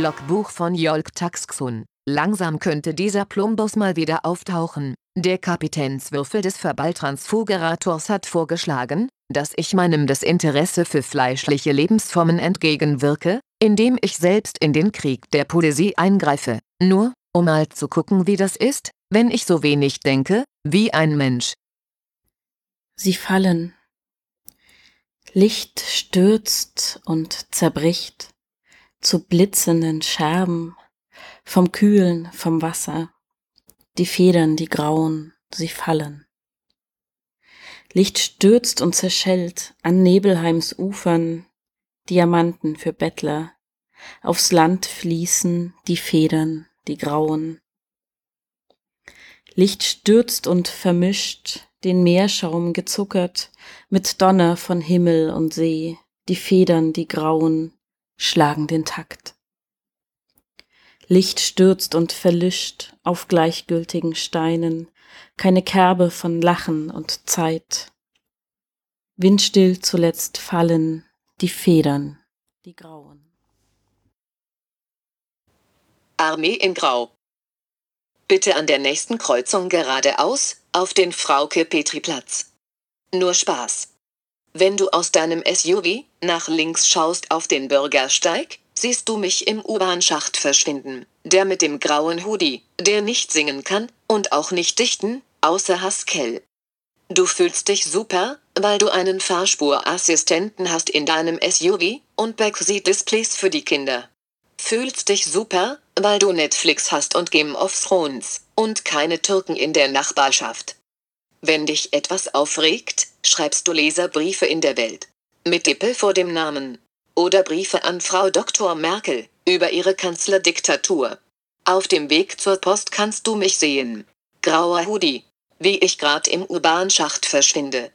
Logbuch von Jolk Taxxun. Langsam könnte dieser Plumbus mal wieder auftauchen. Der Kapitänswürfel des Verballtransfugerators hat vorgeschlagen, dass ich meinem Desinteresse für fleischliche Lebensformen entgegenwirke, indem ich selbst in den Krieg der Poesie eingreife. Nur, um mal zu gucken, wie das ist, wenn ich so wenig denke, wie ein Mensch. Sie fallen. Licht stürzt und zerbricht zu blitzenden Scherben vom Kühlen, vom Wasser. Die Federn, die grauen, sie fallen. Licht stürzt und zerschellt an Nebelheims Ufern, Diamanten für Bettler, aufs Land fließen die Federn, die grauen. Licht stürzt und vermischt, den Meerschaum gezuckert, mit Donner von Himmel und See, die Federn, die grauen, schlagen den Takt. Licht stürzt und verlischt auf gleichgültigen Steinen, keine Kerbe von Lachen und Zeit. Windstill zuletzt fallen die Federn, die grauen. Armee in Grau. Bitte an der nächsten Kreuzung geradeaus, auf den Frauke-Petri-Platz. Nur Spaß. Wenn du aus deinem SUV nach links schaust auf den Bürgersteig, siehst du mich im U-Bahn-Schacht verschwinden. Der mit dem grauen Hoodie, der nicht singen kann und auch nicht dichten, außer Haskell. Du fühlst dich super, weil du einen Fahrspurassistenten hast in deinem SUV und Backseat-Displays für die Kinder. Fühlst dich super, weil du Netflix hast und Game of Thrones und keine Türken in der Nachbarschaft. Wenn dich etwas aufregt, schreibst du Leserbriefe in der Welt. Mit Dippel vor dem Namen. Oder Briefe an Frau Dr. Merkel über ihre Kanzlerdiktatur. Auf dem Weg zur Post kannst du mich sehen. Grauer Hoodie. Wie ich grad im U-Bahn-Schacht verschwinde.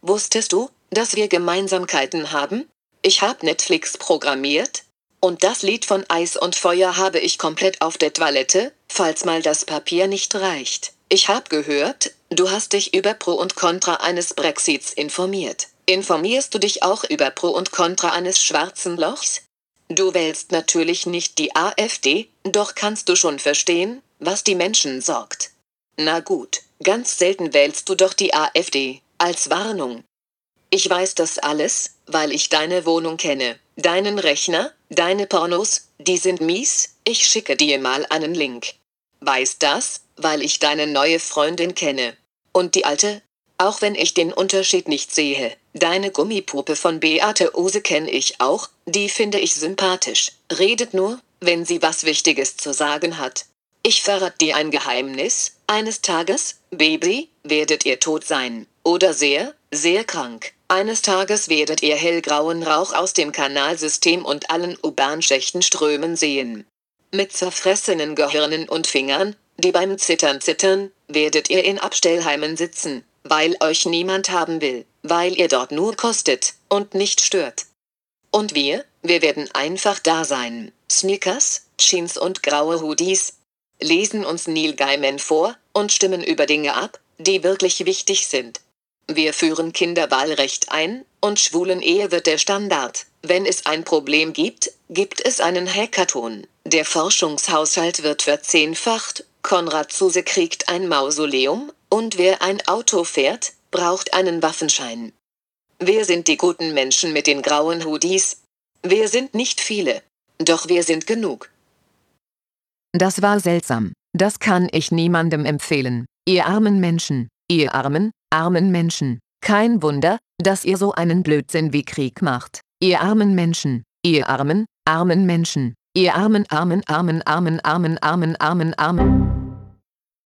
Wusstest du, dass wir Gemeinsamkeiten haben? Ich hab Netflix programmiert. Und das Lied von Eis und Feuer habe ich komplett auf der Toilette, falls mal das Papier nicht reicht. Ich hab gehört, du hast dich über Pro und Contra eines Brexits informiert. Informierst du dich auch über Pro und Contra eines schwarzen Lochs? Du wählst natürlich nicht die AfD, doch kannst du schon verstehen, was die Menschen sorgt. Na gut, ganz selten wählst du doch die AfD, als Warnung. Ich weiß das alles, weil ich deine Wohnung kenne, deinen Rechner, deine Pornos, die sind mies, ich schicke dir mal einen Link. Weiß das, weil ich deine neue Freundin kenne. Und die alte? Auch wenn ich den Unterschied nicht sehe. Deine Gummipuppe von Beate Ose kenne ich auch, die finde ich sympathisch. Redet nur, wenn sie was Wichtiges zu sagen hat. Ich verrate dir ein Geheimnis. Eines Tages, Baby, werdet ihr tot sein. Oder sehr, sehr krank. Eines Tages werdet ihr hellgrauen Rauch aus dem Kanalsystem und allen U-Bahn-Schächten strömen sehen. Mit zerfressenen Gehirnen und Fingern, die beim Zittern zittern, werdet ihr in Abstellheimen sitzen, weil euch niemand haben will, weil ihr dort nur kostet und nicht stört. Und wir, wir werden einfach da sein. Sneakers, Jeans und graue Hoodies. Lesen uns Neil Gaiman vor und stimmen über Dinge ab, die wirklich wichtig sind. Wir führen Kinderwahlrecht ein, und schwulen Ehe wird der Standard. Wenn es ein Problem gibt, gibt es einen Hackathon. Der Forschungshaushalt wird verzehnfacht Konrad Zuse kriegt ein Mausoleum, und wer ein Auto fährt, braucht einen Waffenschein. Wir sind die guten Menschen mit den grauen Hoodies. Wir sind nicht viele. Doch wir sind genug. Das war seltsam. Das kann ich niemandem empfehlen. Ihr armen Menschen, ihr armen, armen Menschen. Kein Wunder, dass ihr so einen Blödsinn wie Krieg macht. Ihr armen Menschen, ihr armen, armen Menschen. Ihr armen, armen, armen, armen, armen, armen, armen, armen.